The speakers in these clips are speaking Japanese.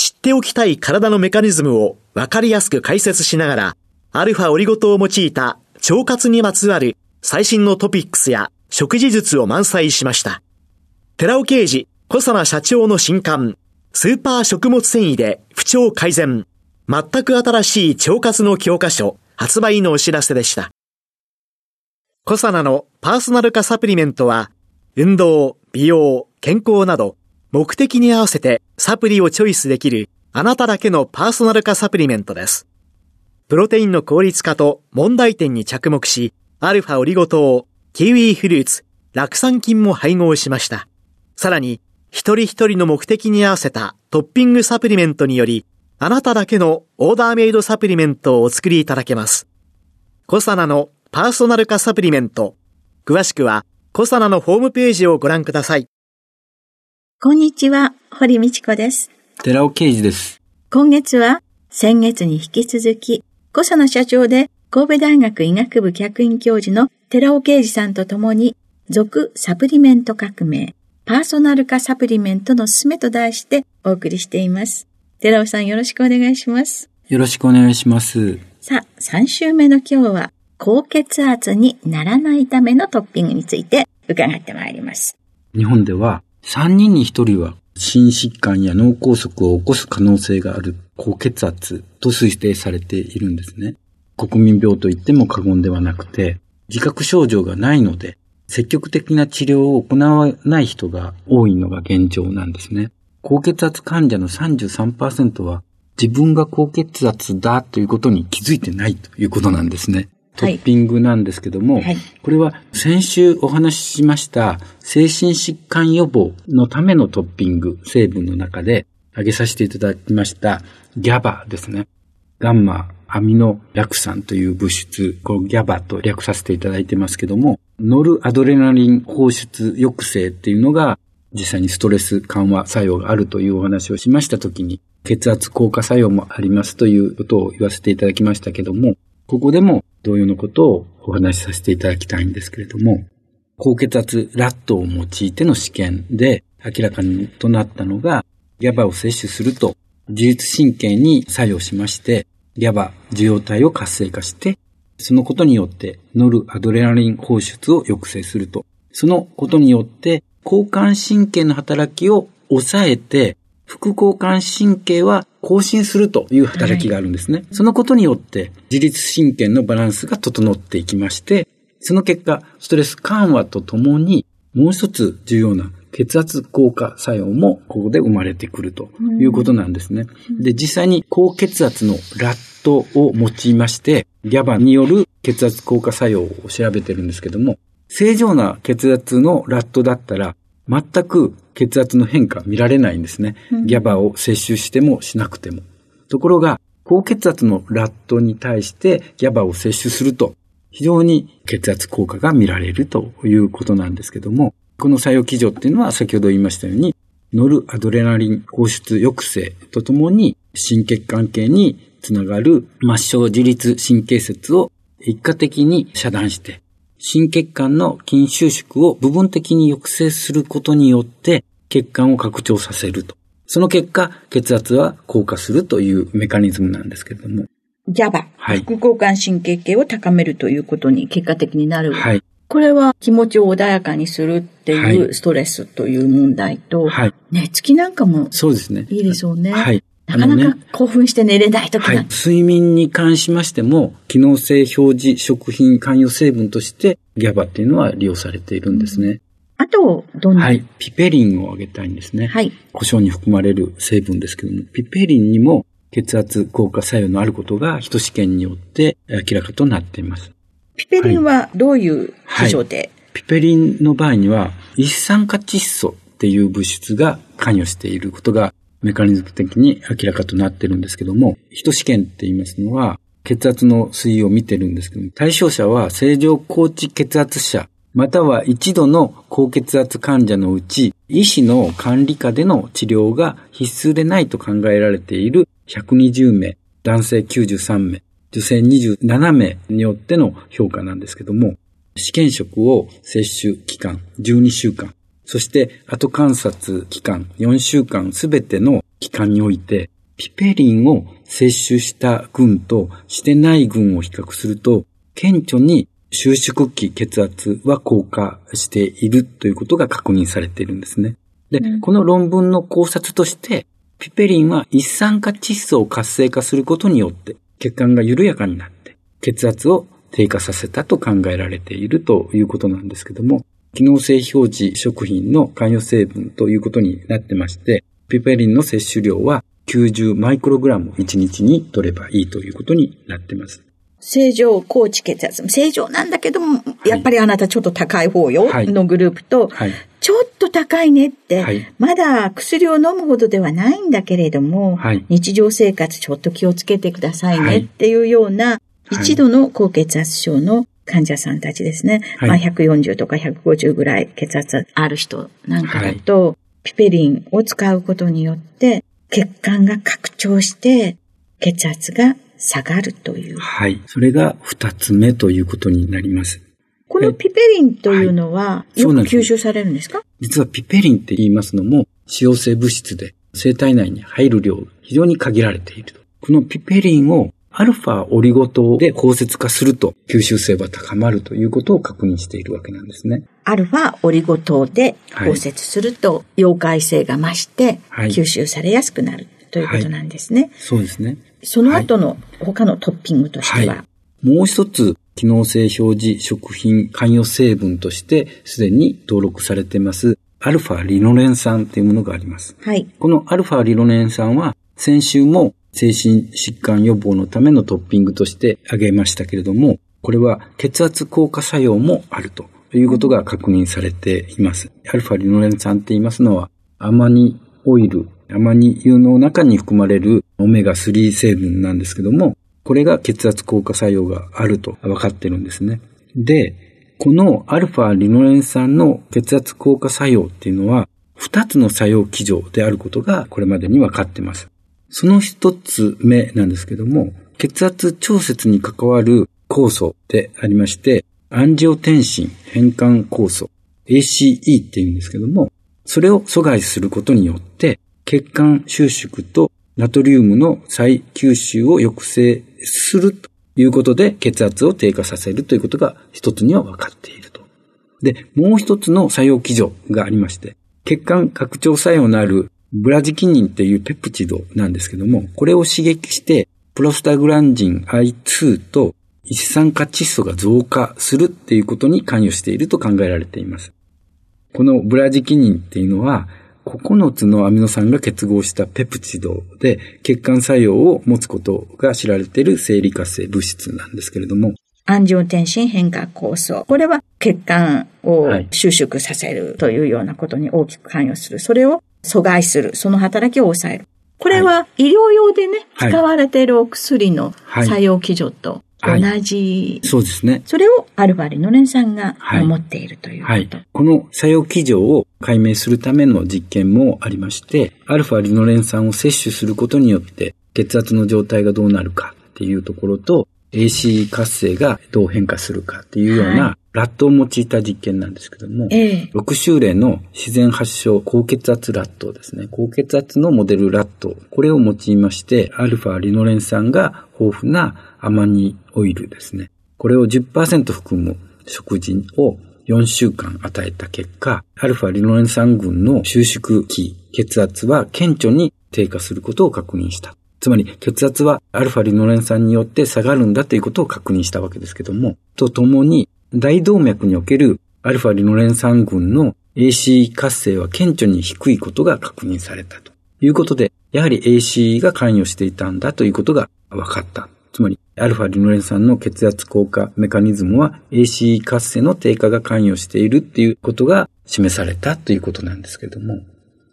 知っておきたい体のメカニズムを分かりやすく解説しながら、アルファオリゴ糖を用いた腸活にまつわる最新のトピックスや食事術を満載しました。寺尾刑事、小佐奈社長の新刊、スーパー食物繊維で不調改善、全く新しい腸活の教科書発売のお知らせでした。小佐奈のパーソナル化サプリメントは、運動、美容、健康など、目的に合わせてサプリをチョイスできるあなただけのパーソナル化サプリメントです。プロテインの効率化と問題点に着目し、アルファオリゴ糖、キウイフルーツ、酪酸菌も配合しました。さらに、一人一人の目的に合わせたトッピングサプリメントにより、あなただけのオーダーメイドサプリメントをお作りいただけます。コサナのパーソナル化サプリメント。詳しくは、コサナのホームページをご覧ください。こんにちは、堀道子です。寺尾啓二です。今月は、先月に引き続き、コサナ社長で神戸大学医学部客員教授の寺尾啓二さんと共に、続サプリメント革命、パーソナル化サプリメントのすすめと題してお送りしています。寺尾さんよろしくお願いします。よろしくお願いします。さあ、3週目の今日は、高血圧にならないためのトッピングについて伺ってまいります。日本では3人に1人は心疾患や脳梗塞を起こす可能性がある高血圧と推定されているんですね。国民病と言っても過言ではなくて、自覚症状がないので積極的な治療を行わない人が多いのが現状なんですね。高血圧患者の33%は自分が高血圧だということに気づいてないということなんですね。トッピングなんですけども、はいはい、これは先週お話ししました精神疾患予防のためのトッピング成分の中で挙げさせていただきましたギャバですね。ガンマアミノ酪酸という物質、このギャバと略させていただいてますけども、ノルアドレナリン放出抑制っていうのが実際にストレス緩和作用があるというお話をしましたときに、血圧効果作用もありますということを言わせていただきましたけども、ここでも同様のことをお話しさせていただきたいんですけれども、高血圧ラットを用いての試験で明らかにとなったのが、ギャバを摂取すると自律神経に作用しまして、ギャバ受容体を活性化して、そのことによってノルアドレナリン放出を抑制すると。そのことによって交感神経の働きを抑えて、副交感神経は更新するという働きがあるんですね。はい、そのことによって自律神経のバランスが整っていきまして、その結果、ストレス緩和とともにもう一つ重要な血圧効果作用もここで生まれてくるということなんですね。で、実際に高血圧のラットを用いまして、ギャバによる血圧効果作用を調べてるんですけども、正常な血圧のラットだったら、全く血圧の変化見られないんですね。ギャバを摂取してもしなくても。ところが、高血圧のラットに対してギャバを摂取すると、非常に血圧効果が見られるということなんですけども、この作用基準っていうのは先ほど言いましたように、ノルアドレナリン放出抑制とともに、心血管系につながる末梢自律神経節を一過的に遮断して、心血管の筋収縮を部分的に抑制することによって、血管を拡張させると。その結果、血圧は降下するというメカニズムなんですけれども。GABA、はい、副交感神経系を高めるということに結果的になる。はい。これは気持ちを穏やかにするっていうストレスという問題と、はい、寝つきなんかもそうですね。いいでしょうね。はい。なかなか興奮して寝れない時はい。睡眠に関しましても、機能性表示食品関与成分として、ギャバっていうのは利用されているんですね。あと、どんな？はい。ピペリンを挙げたいんですね。はい。胡椒に含まれる成分ですけども、ピペリンにも血圧効果作用のあることが、人試験によって明らかとなっています。ピペリンはどういう事情で、はいはい、ピペリンの場合には、一酸化窒素っていう物質が関与していることがメカニズム的に明らかとなってるんですけども、人試験って言いますのは、血圧の推移を見てるんですけども、対象者は正常高知血圧者、または一度の高血圧患者のうち、医師の管理下での治療が必須でないと考えられている120名、男性93名、女性27名によっての評価なんですけども、試験食を接種期間12週間、そして後観察期間4週間すべての期間において、ピペリンを接種した群としてない群を比較すると、顕著に収縮期血圧は低下しているということが確認されているんですね。で、うん、この論文の考察として、ピペリンは一酸化窒素を活性化することによって血管が緩やかになって血圧を低下させたと考えられているということなんですけども、機能性表示食品の関与成分ということになってまして、ピペリンの摂取量は90マイクログラム1日に取ればいいということになってます。正常高知血圧。正常なんだけども、やっぱりあなたちょっと高い方よ、はい、のグループと、はい、ちょっと高いねって、はい、まだ薬を飲むほどではないんだけれども、日常生活ちょっと気をつけてくださいねっていうような、一度の高血圧症の患者さんたちですね。まあ140とか150ぐらい血圧ある人なんかだと、ピペリンを使うことによって、血管が拡張して、血圧が下がるという。はい。それが二つ目ということになります。このピペリンというのは、よく吸収されるんですか？実はピペリンって言いますのも、使用性物質で、生体内に入る量非常に限られていると。このピペリンをアルファオリゴ糖で包摂化すると吸収性は高まるということを確認しているわけなんですね。アルファオリゴ糖で包摂すると、溶解性が増して吸収されやすくなるということなんですね。はい、そうですね。その後の他のトッピングとしては、はい、もう一つ、機能性表示食品関与成分としてすでに登録されています、アルファリノレン酸というものがあります。はい。このアルファリノレン酸は、先週も精神疾患予防のためのトッピングとして挙げましたけれども、これは血圧効果作用もあるということが確認されています。アルファリノレン酸って言いますのは、アマニオイルアマニ油の中に含まれるオメガ3成分なんですけども、これが血圧効果作用があると分かってるんですね。で、このアルファリノレン酸の血圧効果作用っていうのは、二つの作用基準であることがこれまでに分かっています。その一つ目なんですけども、血圧調節に関わる酵素でありまして、アンジオテンシン変換酵素、ACE って言うんですけども、それを阻害することによって、血管収縮とナトリウムの再吸収を抑制するということで血圧を低下させるということが一つには分かっていると。で、もう一つの作用基準がありまして、血管拡張作用のあるブラジキニンっていうペプチドなんですけども、これを刺激して、プロスタグランジン I2 と一酸化窒素が増加するっていうことに関与していると考えられています。このブラジキニンっていうのは、9つのアミノ酸が結合したペプチドで血管作用を持つことが知られている生理活性物質なんですけれども、アンジオテンシン変化酵素。これは血管を収縮させるというようなことに大きく関与する。それを阻害する。その働きを抑える。これは医療用でね、使われているお薬の作用基準と同じ、はい、そうですね。それをアルファリノレン酸が守っているということ、はい、はい、この作用基準を解明するための実験もありまして、アルファリノレン酸を摂取することによって血圧の状態がどうなるかっていうところと、AC 活性がどう変化するかっていうような、ラットを用いた実験なんですけども、ええ、6週例の自然発症高血圧ラットですね。高血圧のモデルラット。これを用いまして、アルファリノレン酸が豊富なアマニオイルですね。これを10%含む食事を4週間与えた結果、アルファリノレン酸群の収縮期、血圧は顕著に低下することを確認した。つまり血圧はアルファリノレン酸によって下がるんだということを確認したわけですけども、とともに大動脈におけるアルファリノレン酸群の AC 活性は顕著に低いことが確認されたということで、やはり AC が関与していたんだということが分かった。つまり、アルファリノレン酸の血圧効果メカニズムは AC 活性の低下が関与しているっていうことが示されたということなんですけども。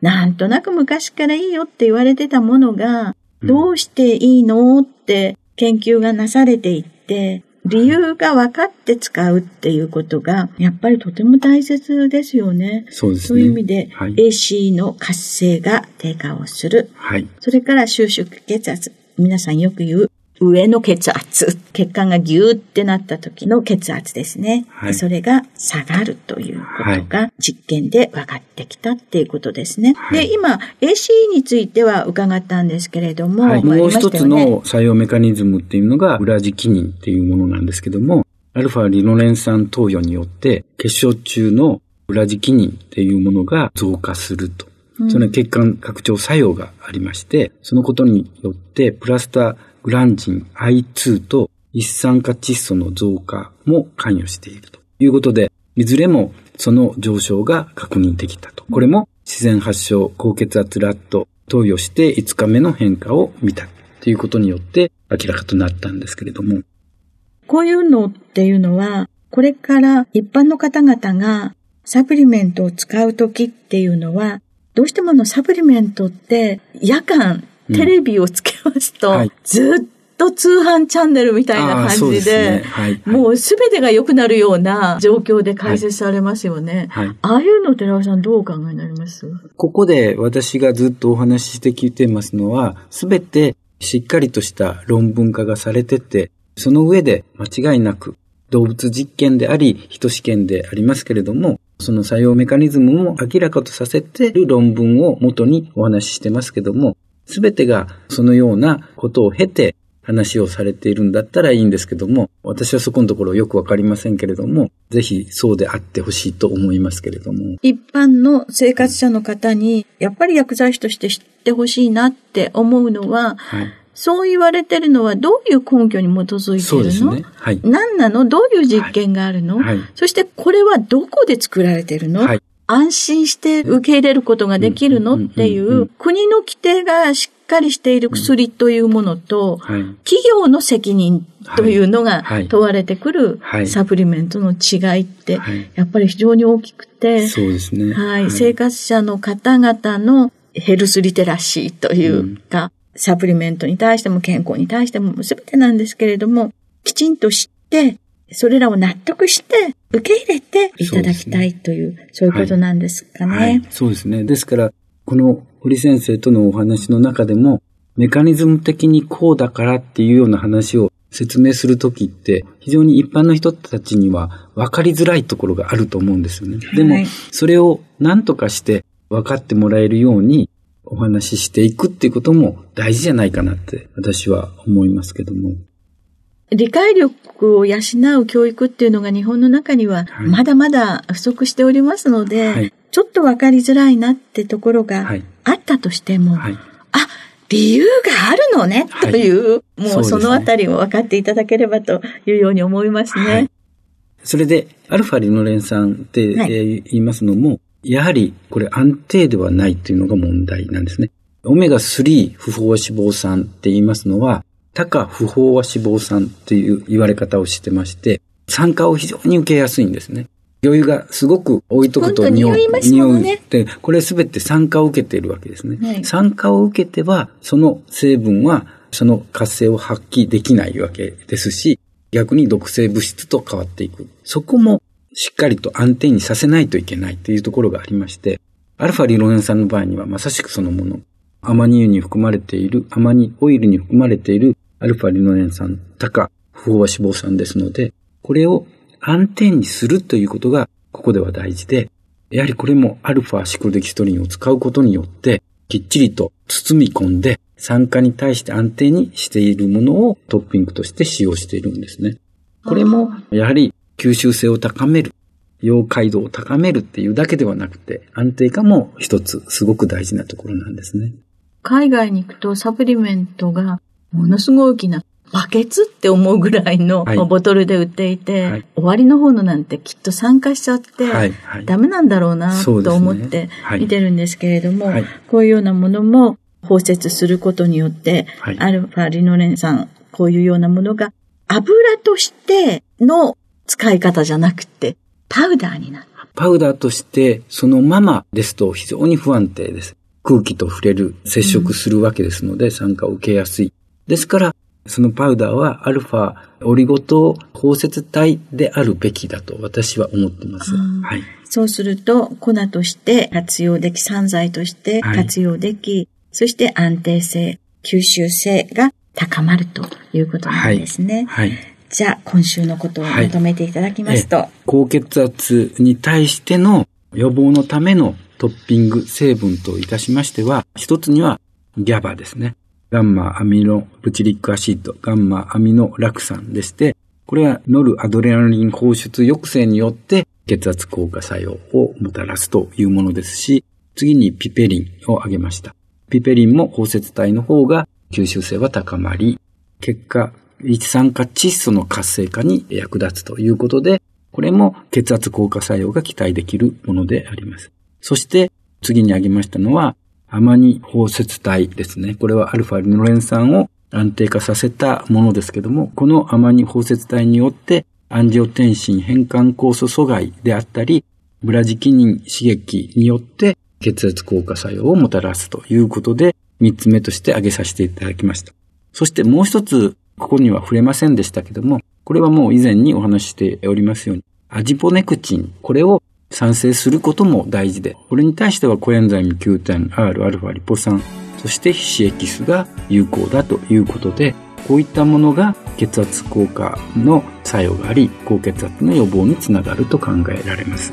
なんとなく昔からいいよって言われてたものが、どうしていいの？って研究がなされていって、理由が分かって使うっていうことが、やっぱりとても大切ですよね。そうですね。そういう意味で、はい、AC の活性が低下をする。はい。それから収縮血圧。皆さんよく言う上の血圧、血管がギューってなった時の血圧ですね。はい、それが下がるということが実験で分かってきたっていうことですね。はい、で、今、AC については伺ったんですけれども、はい、もう一つの作用メカニズムっていうのが、ウラジキニンっていうものなんですけども、アルファリノレン酸投与によって血小中のウラジキニンっていうものが増加すると。その血管拡張作用がありまして、そのことによってプラスタグランジン I2 と一酸化窒素の増加も関与しているということで、いずれもその上昇が確認できたと。これも自然発症高血圧ラット投与して5日目の変化を見たということによって明らかとなったんですけれども。こういうのっていうのは、これから一般の方々がサプリメントを使うときっていうのは、どうしてもあのサプリメントって夜間テレビをつけますと、うんはい、ずっと通販チャンネルみたいな感じで、ね。はい、もうすべてが良くなるような状況で解説されますよね。はい、ああいうの寺尾さんどうお考えになります？ここで私がずっとお話しして聞いてますのは、すべてしっかりとした論文化がされてて、その上で間違いなく動物実験であり、人試験でありますけれども、その作用メカニズムも明らかとさせている論文を元にお話ししてますけども、すべてがそのようなことを経て話をされているんだったらいいんですけども、私はそこのところよくわかりませんけれども、ぜひそうであってほしいと思いますけれども。一般の生活者の方に、やっぱり薬剤師として知ってほしいなって思うのは、はい、そう言われてるのはどういう根拠に基づいてるの？そうですね。はい。何なの？どういう実験があるの、はい、そしてこれはどこで作られてるの、はい、安心して受け入れることができるの？っていう国の規定がしっかりしている薬というものと、企業の責任というのが問われてくるサプリメントの違いって、やっぱり非常に大きくて、そうですね。はい。生活者の方々のヘルスリテラシーというか、サプリメントに対しても健康に対しても全てなんですけれども、きちんと知って、それらを納得して受け入れていただきたいという、そう、ね,、いうことなんですかね、はいはい、そうですね。ですから、この堀先生とのお話の中でも、メカニズム的にこうだからっていうような話を説明するときって、非常に一般の人たちには分かりづらいところがあると思うんですよね。でも、それを何とかして分かってもらえるようにお話ししていくっていうことも大事じゃないかなって私は思いますけども。理解力を養う教育っていうのが日本の中にはまだまだ不足しておりますので、はい、ちょっとわかりづらいなってところがあったとしても、はい、あ、理由があるのね、という、もうそのあたりを分かっていただければというように思いますね。それで、アルファリノレン酸って、言いますのも、やはりこれ安定ではないというのが問題なんですね。オメガ3不飽和脂肪酸って言いますのは、多価不飽和脂肪酸っていう言われ方をしてまして、酸化を非常に受けやすいんですね。余裕がすごく置いとくと匂いますもんね。で、これすべて酸化を受けているわけですね。はい、酸化を受けては、その成分はその活性を発揮できないわけですし、逆に毒性物質と変わっていく。そこもしっかりと安定にさせないといけないというところがありまして、アルファリロエン酸の場合にはまさしくそのもの。アマニ油に含まれている、アマニオイルに含まれているアルファリノレン酸、高、不飽和脂肪酸ですので、これを安定にするということがここでは大事で、やはりこれもアルファシクロデキストリンを使うことによって、きっちりと包み込んで酸化に対して安定にしているものをトッピングとして使用しているんですね。これもやはり吸収性を高める。溶解度を高めるっていうだけではなくて、安定化も一つすごく大事なところなんですね。海外に行くとサプリメントがものすごい大きなバケツって思うぐらいのボトルで売っていて、はい、終わりの方のなんてきっと酸化しちゃって、はい。はい、ダメなんだろうなと思って見てるんですけれども、ねはい、こういうようなものも包摂することによって、アルファリノレン酸、こういうようなものが油としての使い方じゃなくて、パウダーになる。パウダーとしてそのままですと非常に不安定です。空気と触れる、接触するわけですので、酸化を受けやすい。ですから、そのパウダーはアルファオリゴ糖包摂体であるべきだと私は思っています。はい、そうすると粉として活用でき、散剤として活用でき、はい、そして安定性、吸収性が高まるということなんですね。はい、はいじゃあ、今週のことをまとめていただきますと、はい、高血圧に対しての予防のためのトッピング成分といたしましては、一つにはギャバですね。ガンマアミノブチリックアシッド、ガンマアミノラク酸でして、これはノルアドレナリン放出抑制によって血圧効果作用をもたらすというものですし、次にピペリンを挙げました。ピペリンも包摂体の方が吸収性は高まり、結果、一酸化窒素の活性化に役立つということで、これも血圧効果作用が期待できるものであります。そして次に挙げましたのは、アマニ包摂体ですね。これはアルファリノレン酸を安定化させたものですけども、このアマニ包摂体によってアンジオテンシン変換酵素阻害であったり、ブラジキニン刺激によって血圧効果作用をもたらすということで、三つ目として挙げさせていただきました。そしてもう一つ、ここには触れませんでしたけども、これはもう以前にお話しておりますように、アジポネクチン、これを産生することも大事で、これに対してはコエンザイム Q10R リポ酸、そして皮脂エキスが有効だということで、こういったものが血圧効果の作用があり、高血圧の予防につながると考えられます。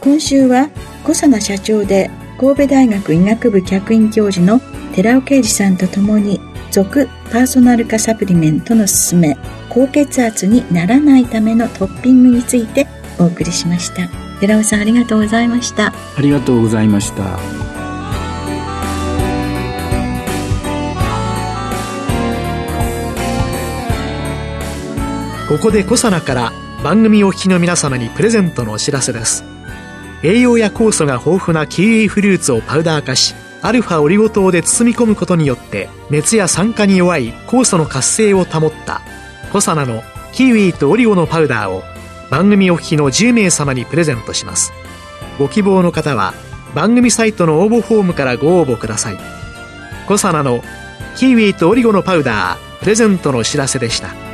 今週は、小佐奈社長で神戸大学医学部客員教授の寺尾啓二さんと共に、続パーソナル化サプリメントの勧め、高血圧にならないためのトッピングについてお送りしました。寺尾さんありがとうございました。ありがとうございました。ここでコサナから番組お聞きの皆様にプレゼントのお知らせです。栄養や酵素が豊富なキウイフルーツをパウダー化しアルファオリゴ糖で包み込むことによって熱や酸化に弱い酵素の活性を保ったコサナのキウイとオリゴのパウダーを番組お聞きの10名様にプレゼントします。ご希望の方は番組サイトの応募フォームからご応募ください。コサナのキウイとオリゴのパウダープレゼントのお知らせでした。